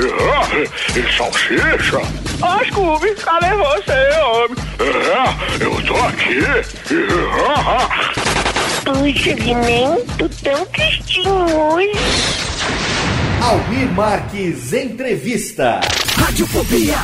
Ah, e salsicha? Ó, Scooby, cadê você, homem? É, eu tô aqui. Puxa, Guimento, tão tristinho hoje. Almir Marques Entrevista. Radiofobia.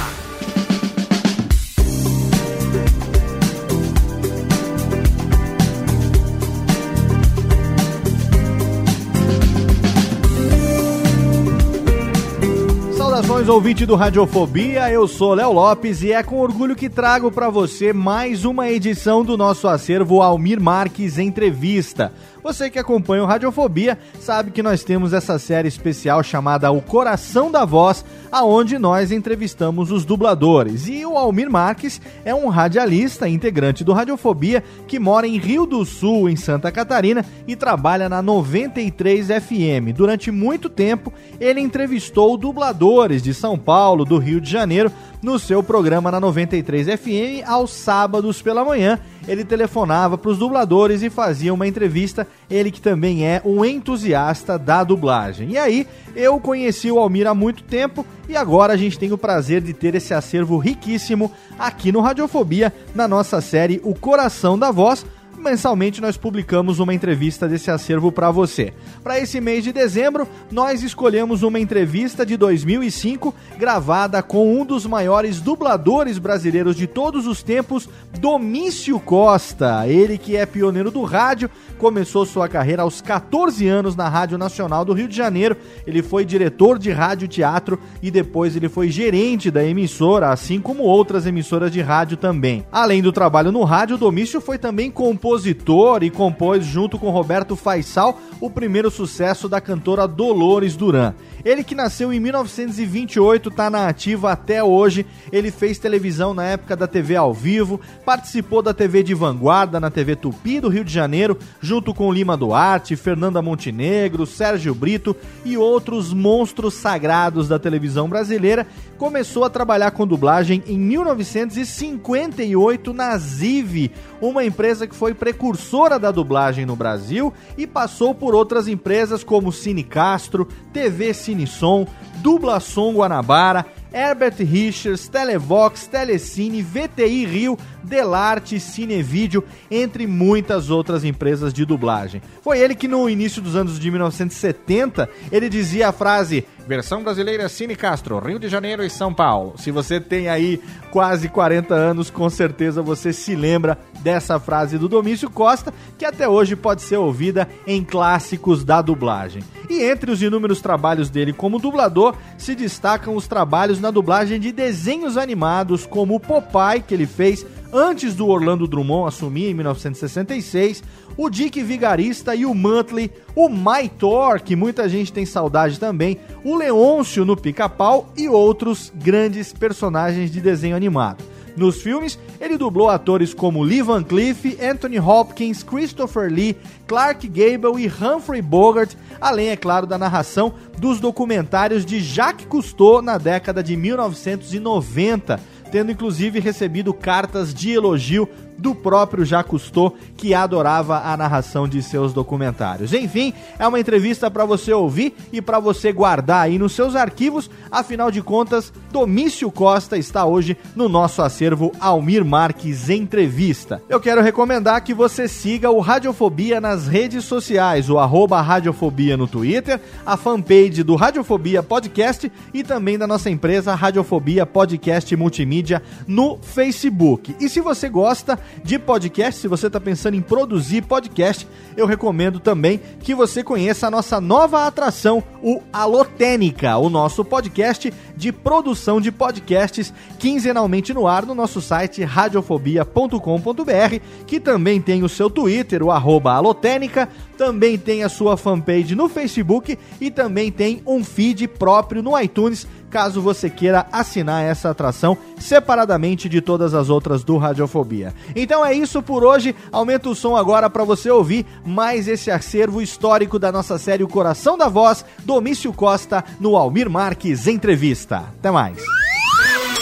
Saudações ouvinte do Radiofobia, eu sou Léo Lopes e é com orgulho que trago para você mais uma edição do nosso acervo Almir Marques Entrevista. Você que acompanha o Radiofobia sabe que nós temos essa série especial chamada O Coração da Voz, aonde nós entrevistamos os dubladores. E o Almir Marques é um radialista, integrante do Radiofobia, que mora em Rio do Sul, em Santa Catarina, e trabalha na 93 FM. Durante muito tempo, ele entrevistou dubladores de São Paulo, do Rio de Janeiro, no seu programa na 93 FM aos sábados pela manhã. Ele telefonava para os dubladores e fazia uma entrevista. Ele que também é um entusiasta da dublagem. E aí, eu conheci o Almir há muito tempo e agora a gente tem o prazer de ter esse acervo riquíssimo aqui no Radiofobia, na nossa série O Coração da Voz mensalmente nós publicamos uma entrevista desse acervo para você. Para esse mês de dezembro, nós escolhemos uma entrevista de 2005 gravada com um dos maiores dubladores brasileiros de todos os tempos, Domício Costa. Ele que é pioneiro do rádio, começou sua carreira aos 14 anos na Rádio Nacional do Rio de Janeiro. Ele foi diretor de rádio teatro e depois ele foi gerente da emissora, assim como outras emissoras de rádio também. Além do trabalho no rádio, Domício foi também compositor compositor e compôs junto com Roberto Faisal o primeiro sucesso da cantora Dolores Duran. Ele que nasceu em 1928, está na ativa até hoje. Ele fez televisão na época da TV ao vivo, participou da TV de vanguarda na TV Tupi do Rio de Janeiro, junto com Lima Duarte, Fernanda Montenegro, Sérgio Brito e outros monstros sagrados da televisão brasileira. Começou a trabalhar com dublagem em 1958 na Ziv, uma empresa que foi precursora da dublagem no Brasil e passou por outras empresas como Cine Castro, TV Cine Som, Dubla Som Guanabara, Herbert Richards, Televox, Telecine, VTI Rio, Delarte, Cinevídeo, entre muitas outras empresas de dublagem. Foi ele que no início dos anos de 1970, ele dizia a frase Versão brasileira Cine Castro, Rio de Janeiro e São Paulo. Se você tem aí quase 40 anos, com certeza você se lembra dessa frase do Domício Costa, que até hoje pode ser ouvida em clássicos da dublagem. E entre os inúmeros trabalhos dele como dublador, se destacam os trabalhos na dublagem de desenhos animados, como o Popeye, que ele fez antes do Orlando Drummond assumir em 1966, o Dick Vigarista e o Muttley, o My Thor, que muita gente tem saudade também, o Leôncio no Pica-Pau e outros grandes personagens de desenho animado. Nos filmes, ele dublou atores como Lee Van Cleef, Anthony Hopkins, Christopher Lee, Clark Gable e Humphrey Bogart, além, é claro, da narração dos documentários de Jacques Cousteau na década de 1990 tendo inclusive recebido cartas de elogio do próprio Jacques Cousteau, que adorava a narração de seus documentários. Enfim, é uma entrevista para você ouvir e para você guardar aí nos seus arquivos. Afinal de contas, Domício Costa está hoje no nosso acervo Almir Marques Entrevista. Eu quero recomendar que você siga o Radiofobia nas redes sociais, o arroba Radiofobia no Twitter, a fanpage do Radiofobia Podcast e também da nossa empresa Radiofobia Podcast Multimídia no Facebook. E se você gosta de podcast, se você está pensando em produzir podcast, eu recomendo também que você conheça a nossa nova atração, o Alotênica, o nosso podcast de produção de podcasts quinzenalmente no ar no nosso site radiofobia.com.br, que também tem o seu Twitter, o arroba Alotênica, também tem a sua fanpage no Facebook e também tem um feed próprio no iTunes, caso você queira assinar essa atração separadamente de todas as outras do Radiofobia. Então é isso por hoje. Aumenta o som agora para você ouvir mais esse acervo histórico da nossa série O Coração da Voz, Domício Costa, no Almir Marques Entrevista. Até mais.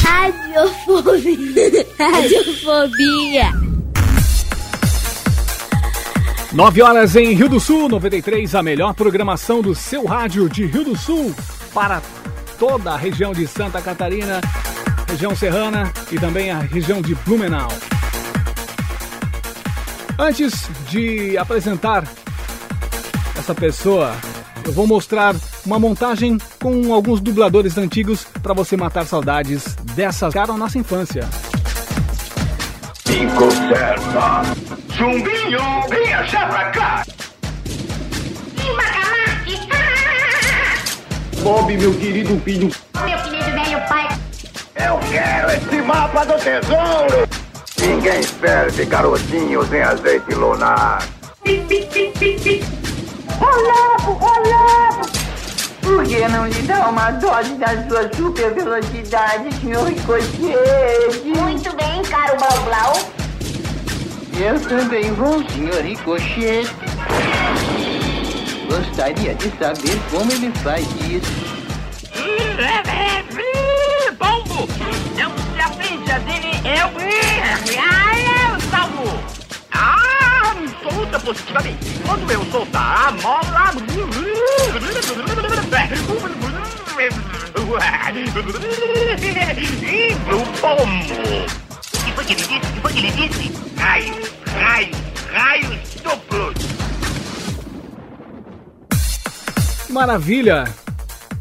Radiofobia. Radiofobia. 9 horas em Rio do Sul, 93, a melhor programação do seu rádio de Rio do Sul para toda a região de Santa Catarina, região serrana e também a região de Blumenau. Antes de apresentar essa pessoa, eu vou mostrar uma montagem com alguns dubladores antigos para você matar saudades dessas cara nossa infância. Cinco certa. Chumbinho, venha já pra cá. Bob, meu querido filho. Meu querido velho pai. Eu quero esse mapa do tesouro. Ninguém serve garotinhos em azeite lunar. Olavo, Olavo! Por que não lhe dá uma dose da sua super velocidade, senhor Ricochete? Muito bem, caro Blau Blau. Eu também vou, senhor Ricochete. Gostaria de saber como ele faz isso. Bombo! Não se aprende dele, eu... Ah, eu salvo! Ah, solta positivamente. Quando eu soltar a mola... E o pombo! O que foi que ele disse? O que foi que ele disse? Raios, raios, raios duplos! Maravilha!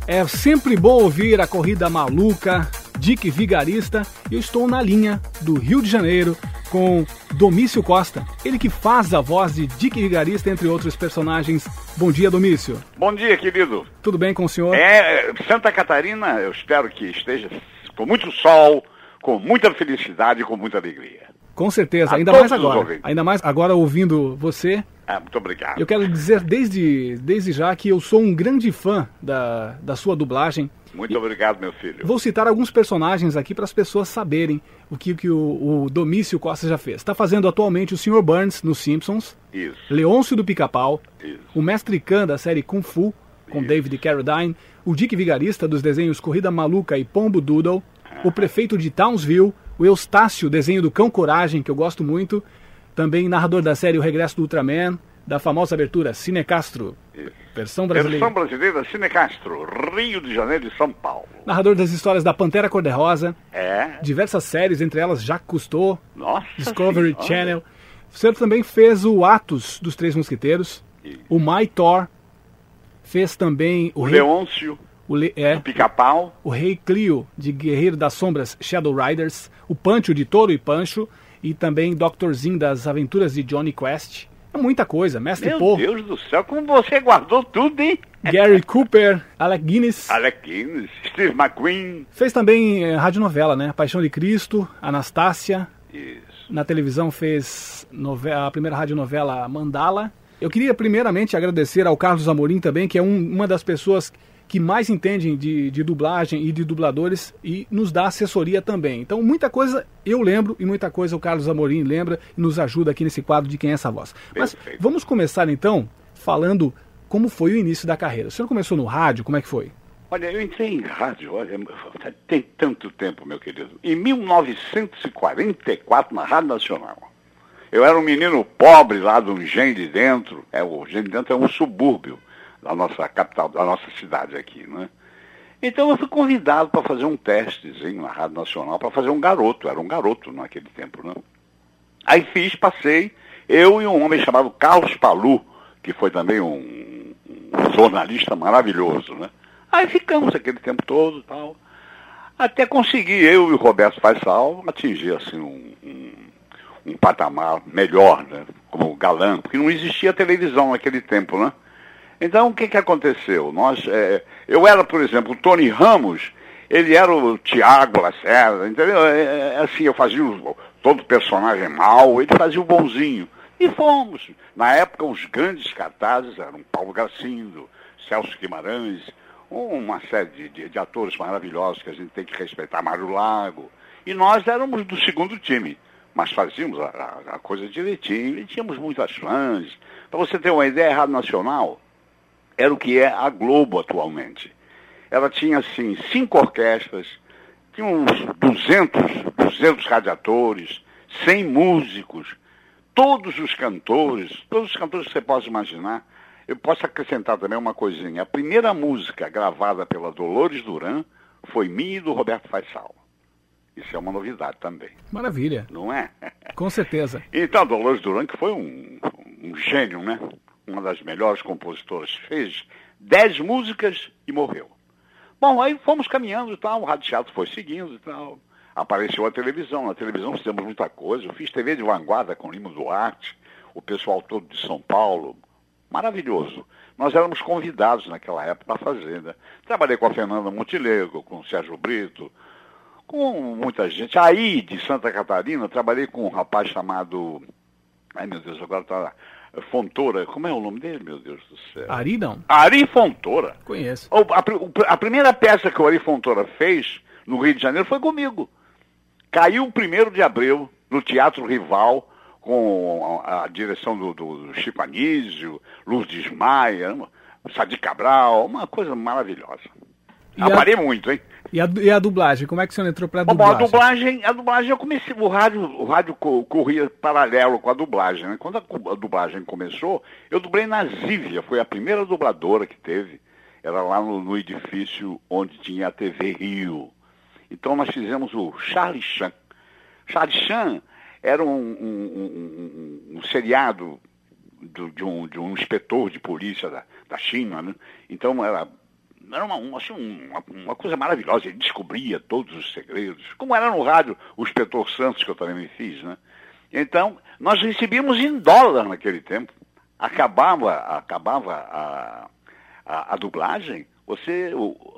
É sempre bom ouvir a corrida maluca, Dick Vigarista. Eu estou na linha do Rio de Janeiro com Domício Costa, ele que faz a voz de Dick Vigarista, entre outros personagens. Bom dia, Domício. Bom dia, querido. Tudo bem com o senhor? É, Santa Catarina, eu espero que esteja com muito sol, com muita felicidade e com muita alegria. Com certeza, A ainda mais agora. Ainda mais agora ouvindo você. Ah, muito obrigado. Eu quero dizer desde, desde já que eu sou um grande fã da, da sua dublagem. Muito obrigado, meu filho. Vou citar alguns personagens aqui para as pessoas saberem o que, que o, o Domício Costa já fez. Está fazendo atualmente o Sr. Burns nos Simpsons, Isso. Leôncio do Pica-Pau, Isso. o Mestre Khan da série Kung Fu, com David Carradine, o Dick Vigarista dos desenhos Corrida Maluca e Pombo Doodle, o prefeito de Townsville, o Eustácio, desenho do Cão Coragem, que eu gosto muito, também narrador da série O Regresso do Ultraman, da famosa abertura Cine Castro, versão brasileira. Versão brasileira, Cine Castro, Rio de Janeiro e São Paulo. Narrador das histórias da Pantera Cor-de-Rosa, É. diversas séries, entre elas Jacques Cousteau, Nossa Discovery Senhora. Channel. Senhor também fez o Atos dos Três Mosqueteiros, o My Thor, fez também o, O Rei, Leôncio, o, Le- é, o Pica-Pau. o Rei Clio de Guerreiro das Sombras Shadow Riders, o Pancho de Toro e Pancho e também Dr. Zin das Aventuras de Johnny Quest. É muita coisa, Mestre Meu Poe, Deus do céu, como você guardou tudo, hein? Gary Cooper, Alec Guinness. Alec Guinness, Steve McQueen. Fez também eh, radionovela, né? Paixão de Cristo, Anastácia. Isso. Na televisão fez nove- a primeira radionovela Mandala. Eu queria primeiramente agradecer ao Carlos Amorim também, que é um- uma das pessoas que mais entendem de, de dublagem e de dubladores e nos dá assessoria também. Então, muita coisa eu lembro e muita coisa o Carlos Amorim lembra e nos ajuda aqui nesse quadro de Quem é essa voz. Mas vamos começar então falando como foi o início da carreira. O senhor começou no rádio, como é que foi? Olha, eu entrei em rádio, olha, tem tanto tempo, meu querido. Em 1944, na Rádio Nacional. Eu era um menino pobre lá do Engenho de Dentro. É, o Engenho de Dentro é um subúrbio da nossa capital, da nossa cidade aqui, né? Então eu fui convidado para fazer um testezinho na Rádio Nacional, para fazer um garoto, era um garoto naquele tempo, né? Aí fiz, passei, eu e um homem chamado Carlos Palu, que foi também um, um jornalista maravilhoso, né? Aí ficamos aquele tempo todo tal. Até conseguir, eu e o Roberto Faisal, atingir assim um, um, um patamar melhor, né? Como galã, porque não existia televisão naquele tempo, né? Então o que, que aconteceu? Nós, é, eu era, por exemplo, o Tony Ramos, ele era o Tiago Lacerda, entendeu? É, é, assim, eu fazia o, todo personagem mal, ele fazia o bonzinho. E fomos. Na época, os grandes cartazes eram Paulo Gracindo, Celso Guimarães, uma série de, de, de, atores maravilhosos que a gente tem que respeitar, Mário Lago. E nós éramos do segundo time, mas fazíamos a, a, a coisa direitinho e tínhamos muitas fãs. Para você ter uma ideia, a Rádio Nacional era o que é a Globo atualmente. Ela tinha, assim, cinco orquestras, tinha uns 200, 200 radiadores, 100 músicos, todos os cantores, todos os cantores que você possa imaginar, eu posso acrescentar também uma coisinha. A primeira música gravada pela Dolores Duran foi minha e do Roberto Faisal. Isso é uma novidade também. Maravilha. Não é? Com certeza. Então, Dolores Duran, que foi um, um gênio, né? Uma das melhores compositoras, fez dez músicas e morreu. Bom, aí fomos caminhando e tal, o Rádio Teatro foi seguindo e tal. Apareceu a televisão. Na televisão fizemos muita coisa. Eu fiz TV de vanguarda com Lima Duarte, o pessoal todo de São Paulo, maravilhoso. Nós éramos convidados naquela época para fazer. Né? Trabalhei com a Fernanda Montilego, com o Sérgio Brito, com muita gente. Aí, de Santa Catarina, trabalhei com um rapaz chamado. Ai, meu Deus, agora está. Fontoura, como é o nome dele, meu Deus do céu? Ari não. Ari Fontoura. Conheço. A, a, primeira peça que o Ari Fontoura fez no Rio de Janeiro foi comigo. Caiu o primeiro de abril, no Teatro Rival, com a, a direção do, do, Chico Anísio, Lourdes Maia, Sadi Cabral, uma coisa maravilhosa. E Aparei a, muito, hein? E a, e a, dublagem, como é que você entrou para a dublagem? Bom, a dublagem, a dublagem eu comecei, o rádio, o rádio corria paralelo com a dublagem, né? Quando a, a, dublagem começou, eu dublei na Zívia, foi a primeira dubladora que teve, era lá no, no edifício onde tinha a TV Rio. Então nós fizemos o Charlie Chan. Charlie Chan era um, um, um, um seriado do, de, um, de um inspetor de polícia da, da China, né? Então era, era uma, uma, assim, uma, uma, coisa maravilhosa, ele descobria todos os segredos, como era no rádio o inspetor Santos, que eu também me fiz, né? Então, nós recebíamos em dólar naquele tempo. Acabava, acabava a, a, a dublagem, você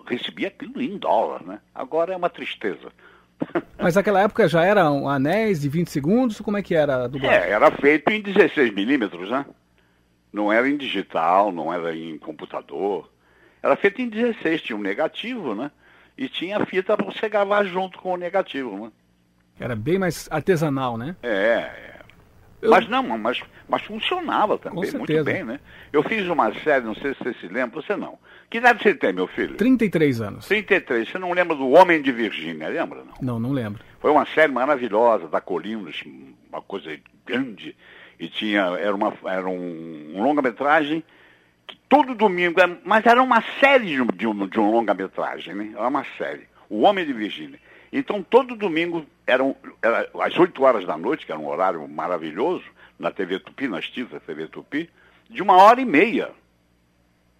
recebia aquilo em dólar, né? Agora é uma tristeza. Mas naquela época já eram anéis de 20 segundos? Como é que era a dublagem? É, era feito em 16 milímetros, né? Não era em digital, não era em computador. Era feito em 16, tinha um negativo, né? E tinha fita para você gravar junto com o negativo, né? Era bem mais artesanal, né? É, é. Eu... Mas não, mas, mas funcionava também, muito bem, né? Eu fiz uma série, não sei se você se lembra, você não. Que idade você tem, meu filho? 33 anos. 33. Você não lembra do Homem de Virgínia, lembra? Não, não, não lembro. Foi uma série maravilhosa, da Colinas, uma coisa grande. E tinha, era, uma, era um, um longa-metragem todo domingo, é, mas era uma série de, de um, de um longa-metragem, né? Era uma série. O Homem de Virgínia. Então, todo domingo, eram, era às 8 horas da noite, que era um horário maravilhoso, na TV Tupi, nas tintas TV Tupi, de uma hora e meia.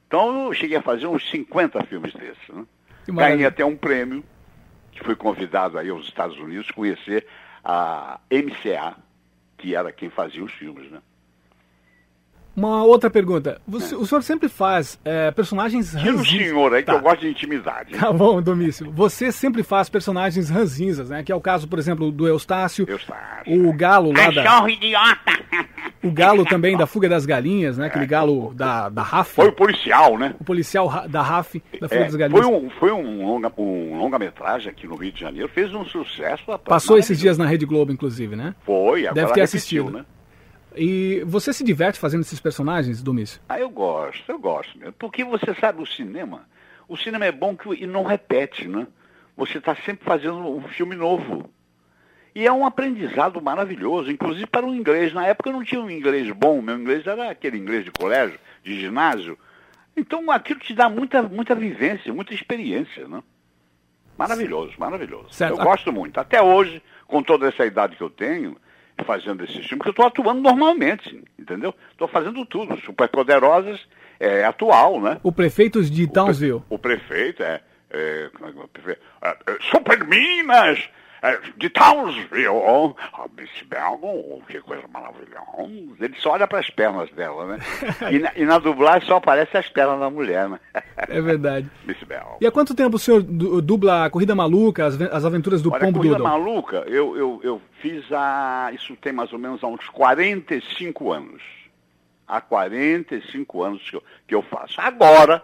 Então, eu cheguei a fazer uns 50 filmes desses. Né? Ganhei até um prêmio, que fui convidado aí aos Estados Unidos conhecer a MCA, que era quem fazia os filmes, né? Uma outra pergunta. Você, é. O senhor sempre faz é, personagens ranzinhas. o senhor aí tá. que eu gosto de intimidade. Tá bom, Domício. Você sempre faz personagens ranzinzas, né? Que é o caso, por exemplo, do Eustácio. Eustácio. O galo lá Cachorro da... idiota! O galo também da Fuga das Galinhas, né? Aquele é. galo da, da RAF. Foi o policial, né? O policial da RAF, da Fuga é, das Galinhas. Foi um, foi um longa, um longa-metragem aqui no Rio de Janeiro. Fez um sucesso. Rapaz, Passou esses dias na Rede Globo, inclusive, né? Foi, agora Deve ter repetiu, assistido. né? E você se diverte fazendo esses personagens, Domício? Ah, eu gosto, eu gosto mesmo. Porque você sabe, o cinema, O cinema é bom que e não repete, né? Você está sempre fazendo um filme novo. E é um aprendizado maravilhoso, inclusive para o inglês. Na época eu não tinha um inglês bom, meu inglês era aquele inglês de colégio, de ginásio. Então aquilo te dá muita, muita vivência, muita experiência, né? Maravilhoso, maravilhoso. Certo. Eu gosto muito. Até hoje, com toda essa idade que eu tenho, fazendo esse filme, porque eu estou atuando normalmente, entendeu? Estou fazendo tudo. Superpoderosas é atual, né? O prefeito de Townsville. O prefeito é. é, como é é o prefeito? É, é, Super Minas! é, de Townsville, a Miss Belgon, que coisa maravilhosa. Ele só olha para as pernas dela, né? E na, e na dublagem só aparece as pernas da mulher, né? É verdade. Miss Belgon. E há quanto tempo o senhor du- dubla a Corrida Maluca, as, as aventuras do Olha, Pombo Corrida Doodle? Maluca, eu, eu, eu fiz há, isso tem mais ou menos há uns 45 anos. Há 45 anos que eu, que eu faço. Agora,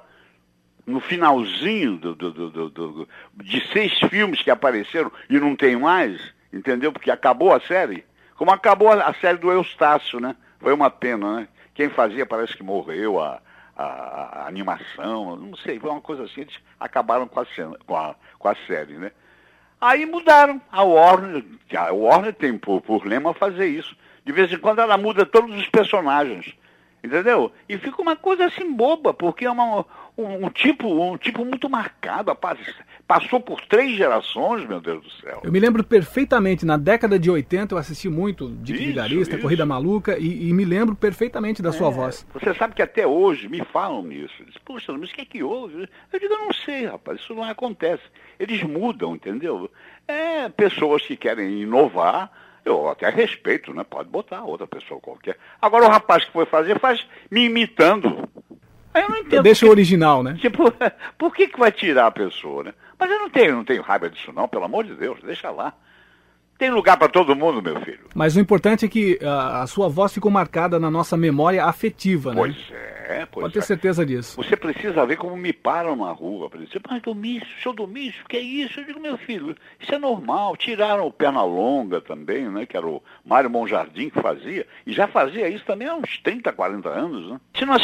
no finalzinho do, do- do- do- de seis filmes que apareceram e não tem mais, entendeu? Porque acabou a série. Como acabou a, a série do Eustácio, né? Foi uma pena, né? Quem fazia parece que morreu, a, a- a animação, não sei, foi uma coisa assim, eles acabaram com a, cena, com a, com a série, né? Aí mudaram. A Warner, a Warner tem por, por lema fazer isso. De vez em quando ela muda todos os personagens. Entendeu? E fica uma coisa assim boba, porque é uma, um, um tipo, um tipo muito marcado. Apa- Passou por três gerações, meu Deus do céu. Eu me lembro perfeitamente, na década de 80 eu assisti muito Dick Isso, Vigarista. Corrida Maluca, e, e me lembro perfeitamente da sua É, voz. Você sabe que até hoje me falam isso. Diz, Poxa, mas o que é que houve? Eu digo, eu não sei, rapaz, isso não acontece. Eles mudam, entendeu? É, pessoas que querem inovar, eu até respeito, né? Pode botar outra pessoa qualquer. Agora o rapaz que foi fazer faz me imitando. Aí eu não entendo. Deixa o original, né? Tipo, por que, que vai tirar a pessoa, né? Mas eu não tenho, não tenho raiva disso não, pelo amor de Deus, deixa lá. Tem lugar para todo mundo, meu filho. Mas o importante é que ah, a sua voz ficou marcada na nossa memória afetiva, né? Pois é, pois Pode ter é. certeza disso. Você precisa ver como me param na rua. Exemplo, mas Domício, seu Domício, que é isso? Eu digo, meu filho, isso é normal. Tiraram o Pernalonga também, né? Que era o Mário Monjardim que fazia. E já fazia isso também há uns 30, 40 anos, né? Se nós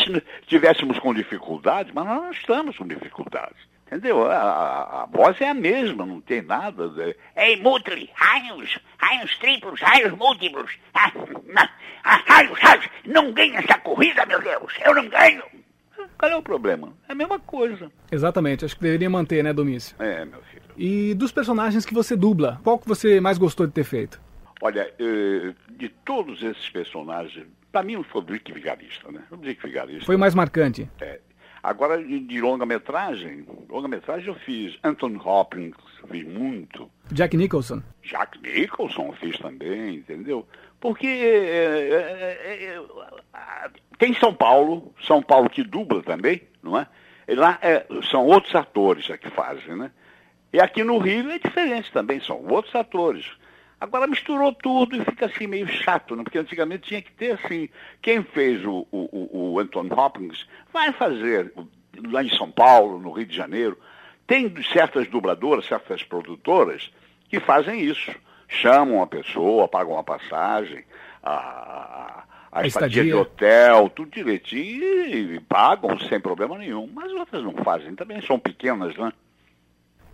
tivéssemos com dificuldade, mas nós não estamos com dificuldade. Entendeu? A, a- a voz é a mesma, não tem nada. de- Ei, Mutli, raios, raios triplos, raios múltiplos. Ah, ah, ah, raios, raios, não ganha essa corrida, meu Deus, eu não ganho. Qual é o problema? É a mesma coisa. Exatamente, acho que deveria manter, né, Domício? É, meu filho. E dos personagens que você dubla, qual que você mais gostou de ter feito? Olha, eh, de todos esses personagens, para mim foi o Dick Vigarista, né? O Dick Vigarista. Foi o mais marcante? É. Agora, de, longa-metragem, longa-metragem eu fiz Anthony Hopkins, fiz muito. Jack Nicholson? Jack Nicholson fiz também, entendeu? Porque é, é, é, é, ah, tem São Paulo, São Paulo que dubla também, não é? E lá é, são outros atores é que fazem, né? E aqui no Rio é diferente também, são outros atores. Agora misturou tudo e fica assim meio chato, né? Porque antigamente tinha que ter assim, quem fez o, o, o- Anthony Hopkins vai fazer lá em São Paulo, no Rio de Janeiro. Tem certas dubladoras, certas produtoras que fazem isso. Chamam a pessoa, pagam a passagem, a, a, a estadia de hotel, tudo direitinho e, e pagam sem problema nenhum. Mas outras não fazem, também são pequenas, né?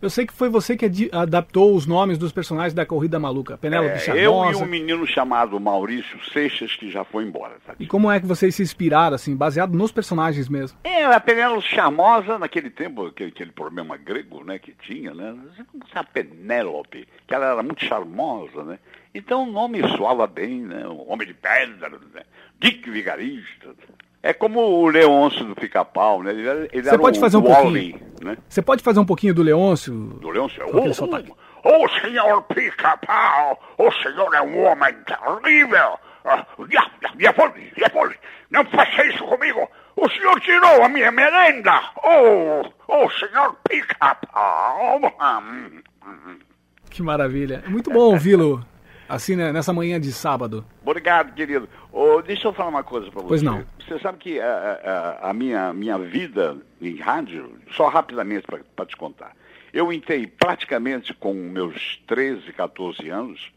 Eu sei que foi você que adaptou os nomes dos personagens da Corrida Maluca. Penélope É, Charmosa. eu e um menino chamado Maurício Seixas, que já foi embora. Tá? E como é que vocês se inspiraram, assim, baseado nos personagens mesmo? É, a Penélope Charmosa, naquele tempo, aquele, aquele problema grego, né, que tinha, né? A Penélope, que ela era muito charmosa, né? Então o nome soava bem, né? O Homem de Pedra, né? Dick Vigarista. É como o Leôncio do Pica-Pau, né? Ele, ele Você pode o fazer um pouquinho? né? Você pode fazer um pouquinho do Leôncio? Do Leôncio. Oh, sotaque. O senhor pica-pau, o senhor é um homem terrível. Ah, já foi, já foi. Não faça isso comigo. O senhor tirou a minha merenda. Oh, o senhor pica-pau. Que maravilha. Muito bom ouvi-lo, assim, né, nessa manhã de sábado. Obrigado, querido. Ô, deixa eu falar uma coisa para você. Pois não. Você sabe que a, a- a minha, minha vida em rádio, só rapidamente para te contar, eu entrei praticamente com meus 13, 14 anos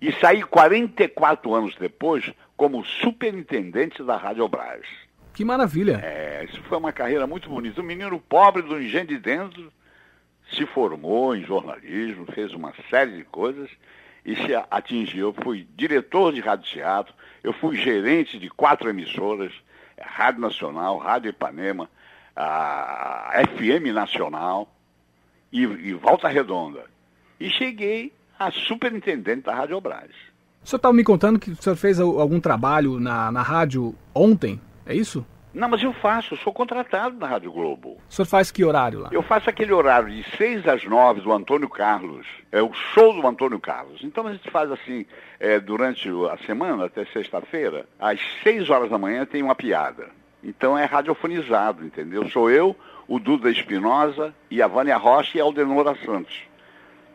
e saí 44 anos depois como superintendente da Rádio Brás. Que maravilha. É, isso foi uma carreira muito bonita. Um menino pobre do engenho de dentro se formou em jornalismo, fez uma série de coisas e se atingiu. Eu fui diretor de rádio teatro, eu fui gerente de quatro emissoras, Rádio Nacional, Rádio Ipanema, a FM Nacional e, e Volta Redonda. E cheguei a superintendente da Rádio Brás. O senhor estava me contando que o senhor fez algum trabalho na, na rádio ontem, é isso? Não, mas eu faço, eu sou contratado na Rádio Globo. O senhor faz que horário lá? Eu faço aquele horário de 6 às 9 do Antônio Carlos. É o show do Antônio Carlos. Então a gente faz assim, é, durante a semana, até sexta-feira, às 6 horas da manhã tem uma piada. Então é radiofonizado, entendeu? Sou eu, o Duda Espinosa e a Vânia Rocha e a Aldenora Santos.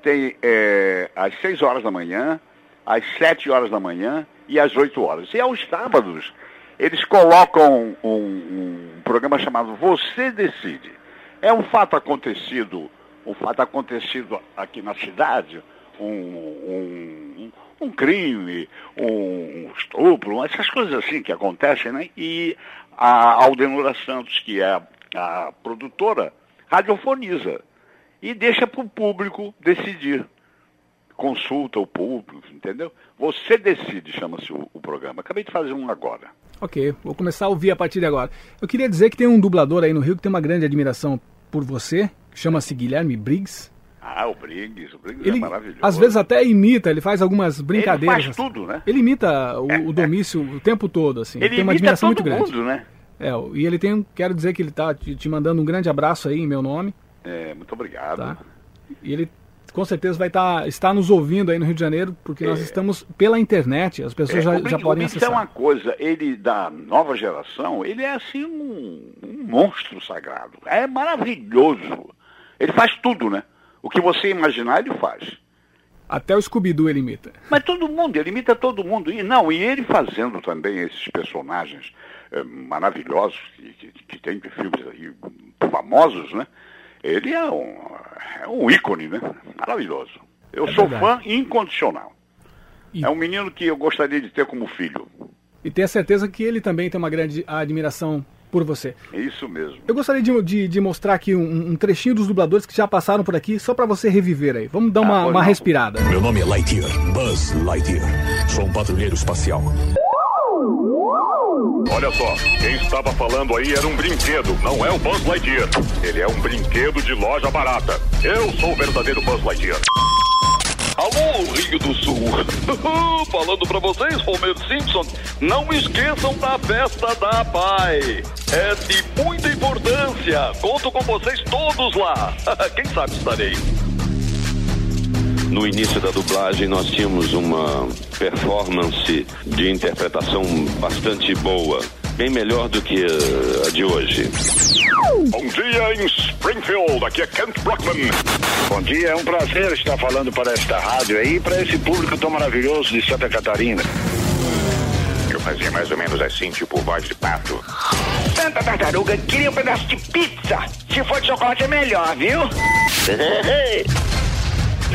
Tem é, às 6 horas da manhã, às 7 horas da manhã e às 8 horas. E aos sábados eles colocam um, um, programa chamado Você Decide. É um fato acontecido, um fato acontecido aqui na cidade, um, um, um crime, um estupro, essas coisas assim que acontecem, né? E a Aldenora Santos, que é a, produtora, radiofoniza e deixa para o público decidir consulta o público, entendeu? Você decide, chama-se o, o, programa. Acabei de fazer um agora. Ok, vou começar a ouvir a partir de agora. Eu queria dizer que tem um dublador aí no Rio que tem uma grande admiração por você, chama-se Guilherme Briggs. Ah, o Briggs, o Briggs ele, é maravilhoso. Às vezes até imita, ele faz algumas brincadeiras. Ele faz tudo, né? Ele imita o, o domício o tempo todo, assim. Ele tem uma imita admiração todo muito mundo, grande. né? É, e ele tem, quero dizer que ele está te, te mandando um grande abraço aí em meu nome. É, muito obrigado. Tá? E ele com certeza vai estar, estar nos ouvindo aí no Rio de Janeiro, porque nós estamos pela internet, as pessoas É, já, o já Briggs- podem Briggs acessar. é uma coisa, ele da nova geração, ele é assim um, um monstro sagrado. É maravilhoso. Ele faz tudo, né? O que você imaginar, ele faz. Até o Scooby-Doo ele imita. Mas todo mundo, ele imita todo mundo. E não, e ele fazendo também esses personagens eh, maravilhosos que, que, que tem filmes aí famosos, né? Ele é um, é um ícone, né? Maravilhoso. Eu É sou verdade. fã incondicional. É um menino que eu gostaria de ter como filho. E tenha certeza que ele também tem uma grande admiração por você. É isso mesmo. Eu gostaria de, de- de mostrar aqui um, um trechinho dos dubladores que já passaram por aqui, só para você reviver aí. Vamos dar uma, pois uma não. respirada. Meu nome é Lightyear, Buzz Lightyear. Sou um patrulheiro espacial. Olha só, quem estava falando aí era um brinquedo, não é o Buzz Lightyear. Ele é um brinquedo de loja barata. Eu sou o verdadeiro Buzz Lightyear. Alô, Rio do Sul! Falando pra vocês, Homer Simpson, não esqueçam da festa da Pai. É de muita importância. Conto com vocês todos lá. Quem sabe estarei. No início da dublagem, nós tínhamos uma performance de interpretação bastante boa, bem melhor do que eh, a de hoje. Bom dia em Springfield, aqui é Kent Brockman. Bom dia, é um prazer estar falando para esta rádio aí e para esse público tão maravilhoso de Santa Catarina. Eu fazia mais ou menos assim, tipo voz de pato. Santa Tartaruga queria um pedaço de pizza. Se for de chocolate é melhor, viu?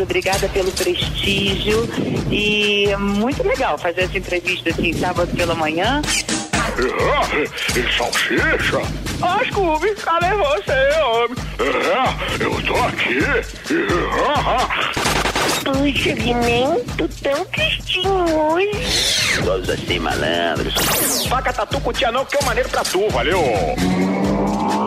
Obrigada pelo prestígio e é muito legal fazer essa entrevista assim sábado pela manhã. Ah, salsicha? Ó, Scooby, cadê você, homem? É, eu tô aqui. Puxa, Guimento, tão tristinho hoje. Todos assim, malandros. Faca tatu com tia não, que é maneiro pra tu, valeu?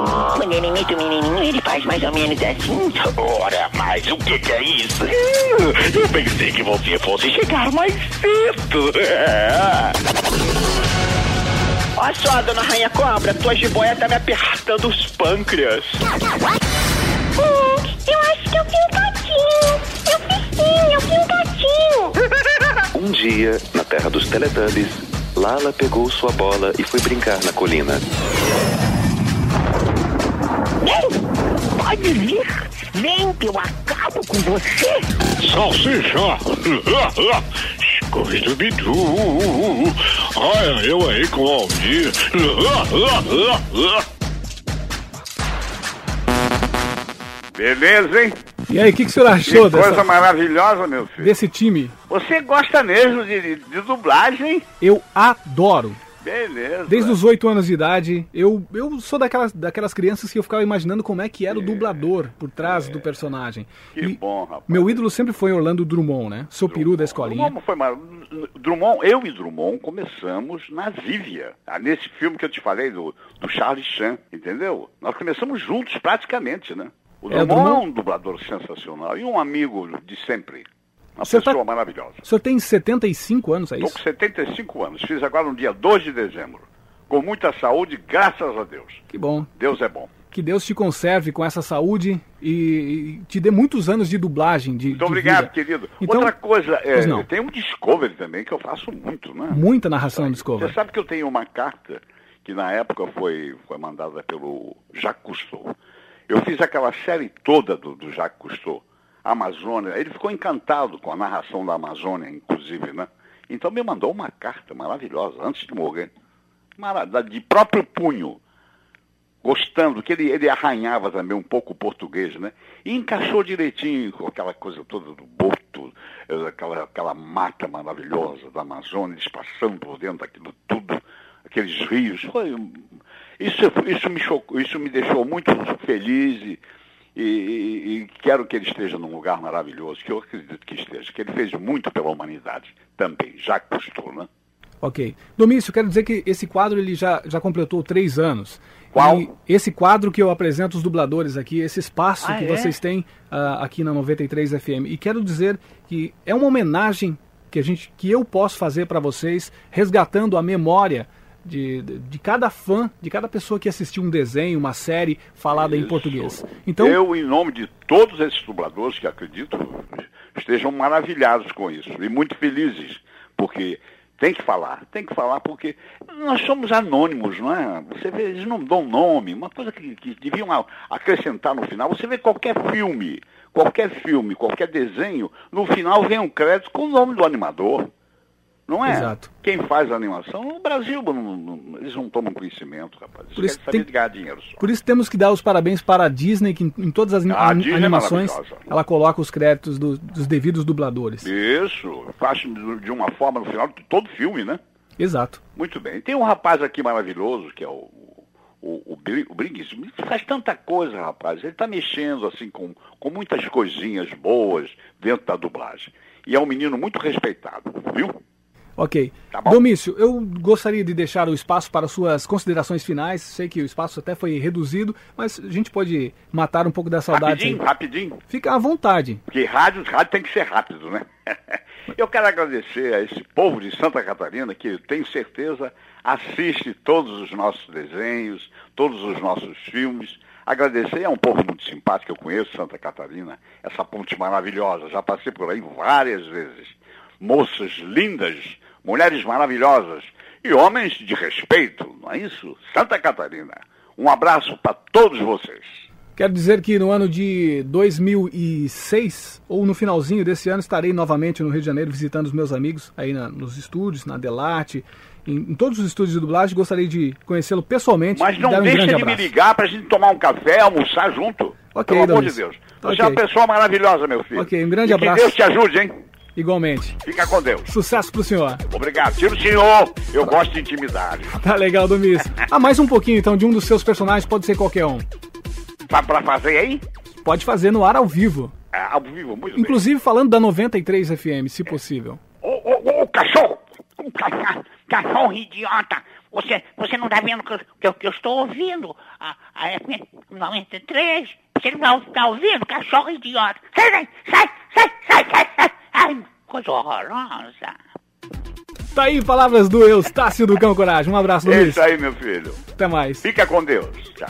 O Nenenito menininho, ele faz mais ou menos assim. Ora, mas o que que é isso? Eu pensei que você fosse chegar mais cedo. Olha só, dona Rainha Cobra, tua jiboia tá me apertando os pâncreas. Hum, eu acho que eu vi um gatinho. Eu vi sim, eu vi um gatinho. Um dia, na terra dos Teletubbies, Lala pegou sua bola e foi brincar na colina. Vem, pode vir. Vem que eu acabo com você. Salsicha! Scooby-Doo! Olha, eu aí com o Aldir! Beleza, hein? E aí, o que, que o senhor achou Que coisa dessa, maravilhosa, meu filho. desse time? Você gosta mesmo de, de, de dublagem? Eu adoro. Beleza. Desde os 8 anos de idade, eu, eu sou daquelas, daquelas crianças que eu ficava imaginando como é que era o dublador por trás do personagem. Que E bom, rapaz. Meu ídolo sempre foi Orlando Drummond, né? Sou peru da escolinha. Drummond foi mar... Drummond, eu e Drummond começamos na Zívia, ah, nesse filme que eu te falei do, do Charlie Chan, entendeu? Nós começamos juntos praticamente, né? O É, Drummond é Drummond- um dublador sensacional e um amigo de sempre. Uma tá- pessoa maravilhosa. O senhor tem 75 anos, é Estou isso? com 75 anos, fiz agora no dia 2 de dezembro. Com muita saúde, graças a Deus. Que bom. Deus é bom. Que Deus te conserve com essa saúde e, e te dê muitos anos de dublagem. De, Muito de obrigado, vida. querido. Então- Outra coisa, é, tem um Discovery também que eu faço muito, né? Muita narração Discovery. Você sabe que eu tenho uma carta que na época foi, foi mandada pelo Jacques Cousteau. Eu fiz aquela série toda do, do Jacques Cousteau, Amazônia. Ele ficou encantado com a narração da Amazônia, inclusive, né? Então me mandou uma carta maravilhosa, antes de morrer. De próprio punho. Gostando, que ele, ele arranhava também um pouco o português, né? E encaixou direitinho com aquela coisa toda do boto, eh, aquela, aquela mata maravilhosa da Amazônia, eles passando por dentro daquilo tudo, aqueles rios. Foi, isso, isso, me chocou, isso me deixou muito feliz e, e- e- e quero que ele esteja num lugar maravilhoso, que eu acredito que esteja, que ele fez muito pela humanidade também, já custou, né? Ok. Domício, quero dizer que esse quadro ele já, já completou três anos. Qual? E esse quadro que eu apresento os dubladores aqui, esse espaço Ah, que é? vocês têm ah, aqui na 93 FM. E quero dizer que é uma homenagem que, a gente, que eu posso fazer para vocês, resgatando a memória de, de, cada fã, de cada pessoa que assistiu um desenho, uma série falada em português. Então, Eu, em nome de todos esses dubladores que acredito estejam maravilhados com isso e muito felizes, porque tem que falar, tem que falar, porque nós somos anônimos, não é? Você vê, eles não dão nome, uma coisa que, que deviam acrescentar no final. Você vê qualquer filme, qualquer filme, qualquer desenho, no final vem um crédito com o nome do animador. Não é? Exato. Quem faz animação, no Brasil, não- não- eles não tomam conhecimento, rapaz. Eles Por isso tem- de ganhar dinheiro só. Por isso temos que dar os parabéns para a Disney, que em, em todas as Ah, a an- é animações maravilhosa. ela coloca os créditos do- dos devidos dubladores. Isso, faz de uma forma no final de todo filme, né? Exato. Muito bem. Tem um rapaz aqui maravilhoso, que é o, o, o, o Briggs. Faz tanta coisa, rapaz. Ele está mexendo assim com, com muitas coisinhas boas dentro da dublagem. E é um menino muito respeitado, viu? Ok. Tá bom. Domício, eu gostaria de deixar o espaço para suas considerações finais. Sei que o espaço até foi reduzido, mas a gente pode matar um pouco da saudade. Rapidinho, aí. rapidinho. Fica à vontade. Porque rádio, rádio tem que ser rápido, né? Eu quero agradecer a esse povo de Santa Catarina que eu tenho certeza assiste todos os nossos desenhos, todos os nossos filmes. Agradecer, é um povo muito simpático, eu conheço Santa Catarina, essa ponte maravilhosa, já passei por aí várias vezes. Moças lindas, mulheres maravilhosas e homens de respeito, não é isso? Santa Catarina. Um abraço para todos vocês. Quero dizer que no ano de 2006, ou no finalzinho desse ano, estarei novamente no Rio de Janeiro visitando os meus amigos aí na- nos estúdios, na Delarte, em, em todos os estúdios de dublagem. Gostaria de conhecê-lo pessoalmente Mas não um deixa de me abraço. ligar pra gente tomar um café, almoçar junto. Ok, Pelo amor de. Deus. Você Ok. é uma pessoa maravilhosa, meu filho. Ok, um grande e abraço. Que Deus te ajude, hein? Igualmente. Fica com Deus. Sucesso pro senhor. Obrigado. Tira o senhor. Eu gosto de intimidade. Tá legal, Domício. Ah, mais um pouquinho então de um dos seus personagens, pode ser qualquer um. Tá pra fazer aí? Pode fazer no ar ao vivo. Ah, ao vivo, muito bem. Inclusive falando da 93 FM, se possível. Ô, ô, ô, cachorro! Cachorro, cachorro idiota! Você, você não tá vendo que eu, que eu, que eu estou ouvindo a, a FM 93? Você não tá, tá ouvindo? Cachorro idiota! Sai, daí, sai, sai, sai, sai, sai! Ai, coisa horrorosa! Tá aí palavras do Eustácio do Cão Coragem. Um abraço, É Domício. isso aí, meu filho. Até mais. Fica com Deus. Tchau.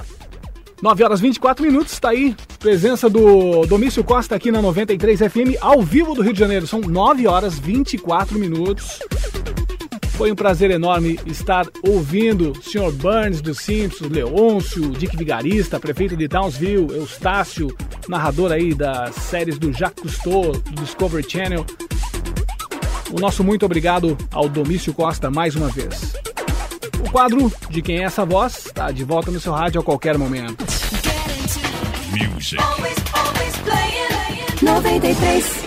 9 horas 24 minutos, tá aí. Presença do Domício Costa aqui na 93 FM, ao vivo do Rio de Janeiro. São 9 horas 24 minutos. Foi um prazer enorme estar ouvindo o Sr. Burns dos Simpsons, Leôncio, Dick Vigarista, prefeito de Townsville, Eustácio, narrador aí das séries do Jacques Cousteau, do Discovery Channel. O nosso muito obrigado ao Domício Costa mais uma vez. O quadro de Quem é essa voz está de volta no seu rádio a qualquer momento. Music. 93.